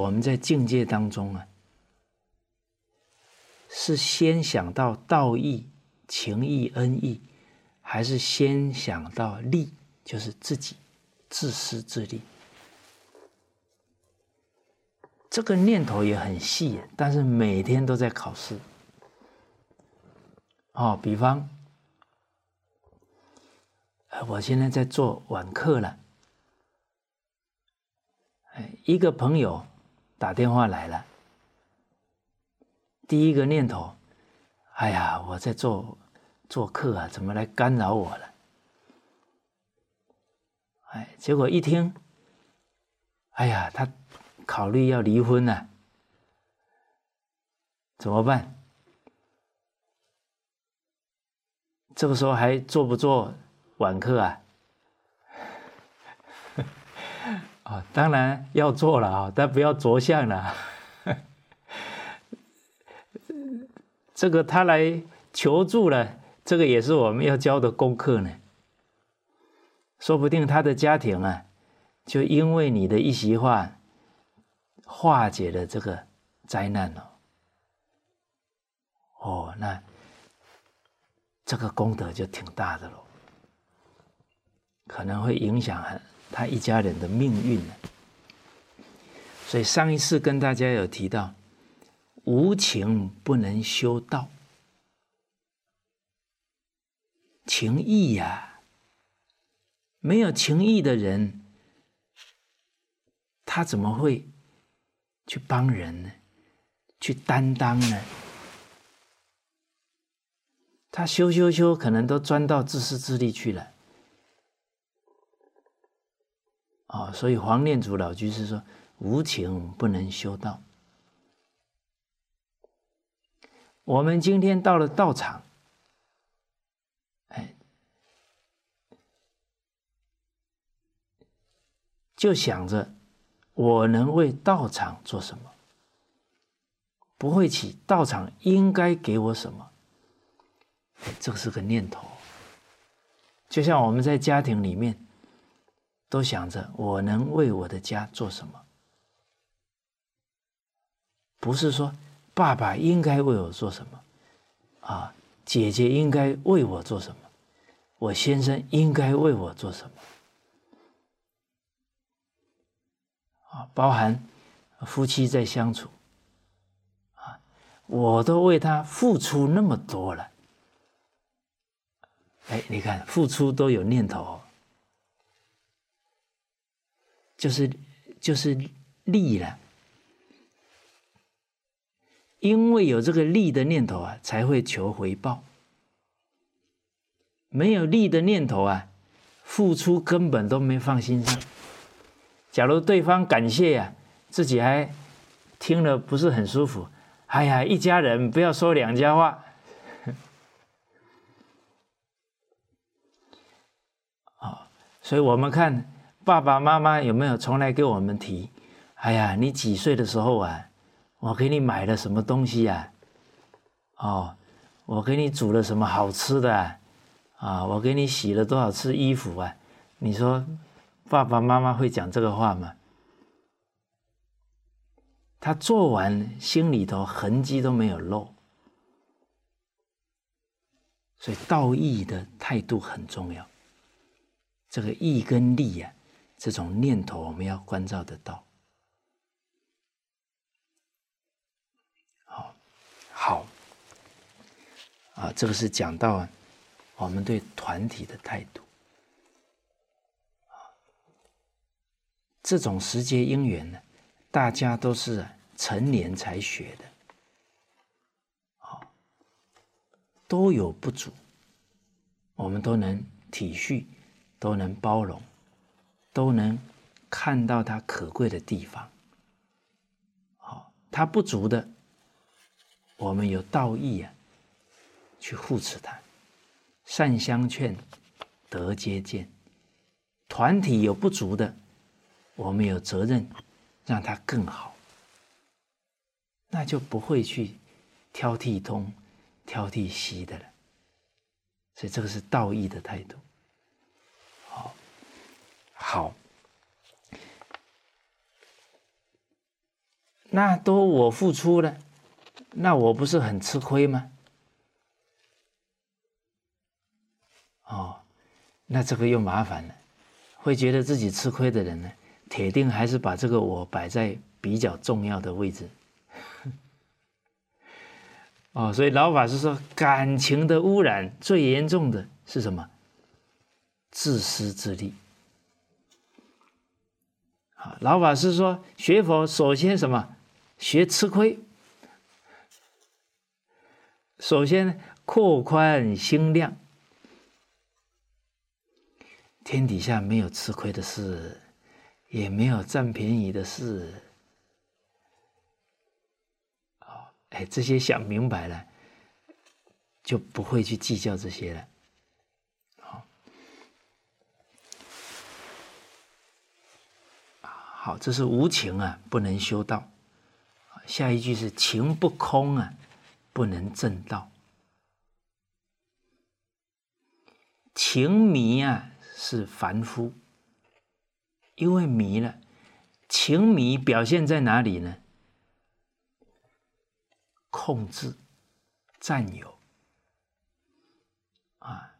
我们在境界当中啊，是先想到道义、情义、恩义，还是先想到利，就是自己自私自利？这个念头也很细，但是每天都在考试。哦，比方，我现在在做晚课了，哎，一个朋友。打电话来了，第一个念头，哎呀，我在做做客啊，怎么来干扰我了？哎，结果一听，哎呀，他考虑要离婚呢，怎么办？这个时候还做不做晚课啊？啊，当然要做了啊，但不要着相了。这个他来求助了，这个也是我们要教的功课呢。说不定他的家庭啊，就因为你的一席话，化解了这个灾难了。哦，那这个功德就挺大的喽，可能会影响很。他一家人的命运呢？所以上一次跟大家有提到，无情不能修道，情义呀，没有情义的人，他怎么会去帮人呢？去担当呢？他修修修，可能都钻到自私自利去了。啊，所以黄念祖老居士说：“无情不能修道。”我们今天到了道场，哎，就想着我能为道场做什么，不会起道场应该给我什么，这是个念头。就像我们在家庭里面。都想着我能为我的家做什么，不是说爸爸应该为我做什么，啊，姐姐应该为我做什么，我先生应该为我做什么，啊，包含夫妻在相处，啊，我都为他付出那么多了，哎，你看付出都有念头。就是就是利了，因为有这个利的念头啊，才会求回报。没有利的念头啊，付出根本都没放心上。假如对方感谢呀，自己还听了不是很舒服。哎呀，一家人不要说两家话。啊，所以我们看。爸爸妈妈有没有从来给我们提？哎呀，你几岁的时候啊？我给你买了什么东西呀？哦，我给你煮了什么好吃的？啊，我给你洗了多少次衣服啊？你说爸爸妈妈会讲这个话吗？他做完心里头痕迹都没有漏，所以道义的态度很重要。这个义跟利呀。这种念头，我们要关照得到。好，好，啊，这个是讲到我们对团体的态度。这种时节因缘呢，大家都是成年才学的，啊，都有不足，我们都能体恤，都能包容。都能看到他可贵的地方，好，他不足的，我们有道义啊，去护持他，善相劝，德皆见。团体有不足的，我们有责任让他更好，那就不会去挑剔东、挑剔西的了。所以这个是道义的态度。好，好那都我付出了，那我不是很吃亏吗？哦，那这个又麻烦了，会觉得自己吃亏的人呢，铁定还是把这个我摆在比较重要的位置。哦，所以老法师说，感情的污染最严重的是什么？自私自利。啊，老法师说，学佛首先什么？学吃亏。首先扩宽心量，天底下没有吃亏的事，也没有占便宜的事。哦哎，这些想明白了，就不会去计较这些了。好，这是无情啊，不能修道。下一句是情不空啊，不能正道。情迷啊，是凡夫，因为迷了，情迷表现在哪里呢？控制、占有，啊，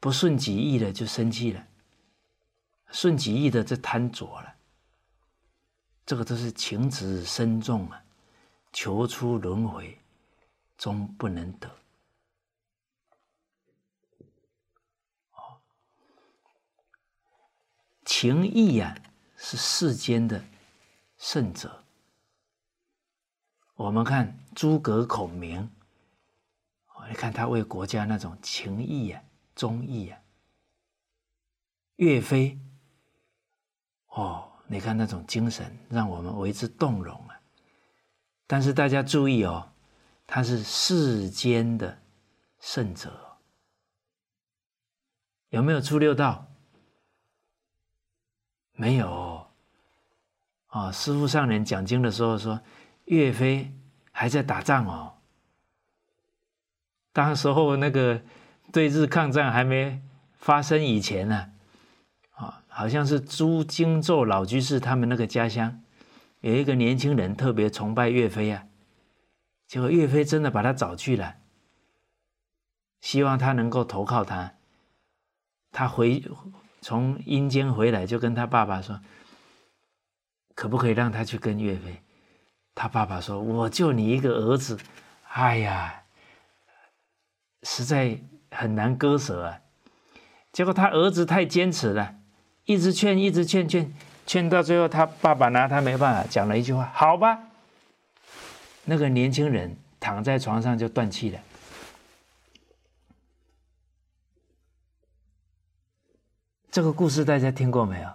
不顺己意的就生气了，顺己意的就贪着了，这个都是情执深重啊，求出轮回终不能得。哦，情义呀，是世间的圣者。我们看诸葛孔明，你看他为国家那种情义啊、忠义啊；岳飞，哦，你看那种精神，让我们为之动容啊。但是大家注意哦，他是世间的圣者，有没有出六道？没有。啊，师父上人讲经的时候说。岳飞还在打仗哦，当时候那个对日抗战还没发生以前呢，好像是朱荆州老居士他们那个家乡有一个年轻人特别崇拜岳飞啊，结果岳飞真的把他找去了，希望他能够投靠他，他回从阴间回来就跟他爸爸说，可不可以让他去跟岳飞？他爸爸说：“我就你一个儿子，哎呀，实在很难割舍啊。”结果他儿子太坚持了，一直劝，一直劝，劝劝到最后，他爸爸拿他没办法，讲了一句话：“好吧。”那个年轻人躺在床上就断气了。这个故事大家听过没有？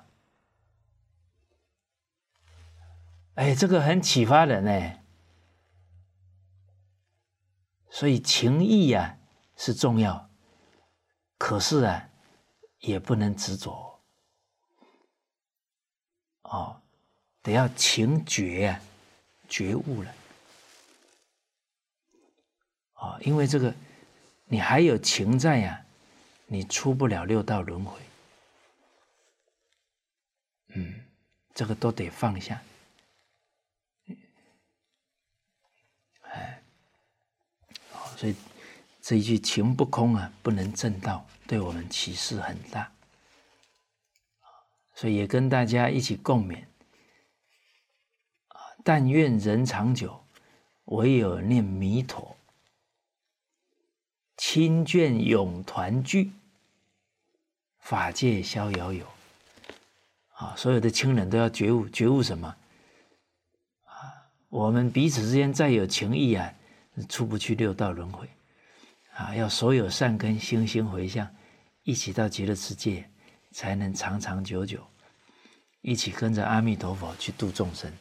哎，这个很启发人呢。所以情义呀是重要，可是啊也不能执着。哦，得要情觉啊，觉悟了。哦，因为这个你还有情在呀，你出不了六道轮回。嗯，这个都得放下哎。所以这一句“情不空”啊，不能正道，对我们启示很大。所以也跟大家一起共勉！但愿人长久，唯有念弥陀，亲眷永团聚，法界逍遥游。啊，所有的亲人都要觉悟，觉悟什么？啊，我们彼此之间再有情谊啊！出不去六道轮回，啊！要所有善根心心回向，一起到极乐世界，才能长长久久，一起跟着阿弥陀佛去度众生。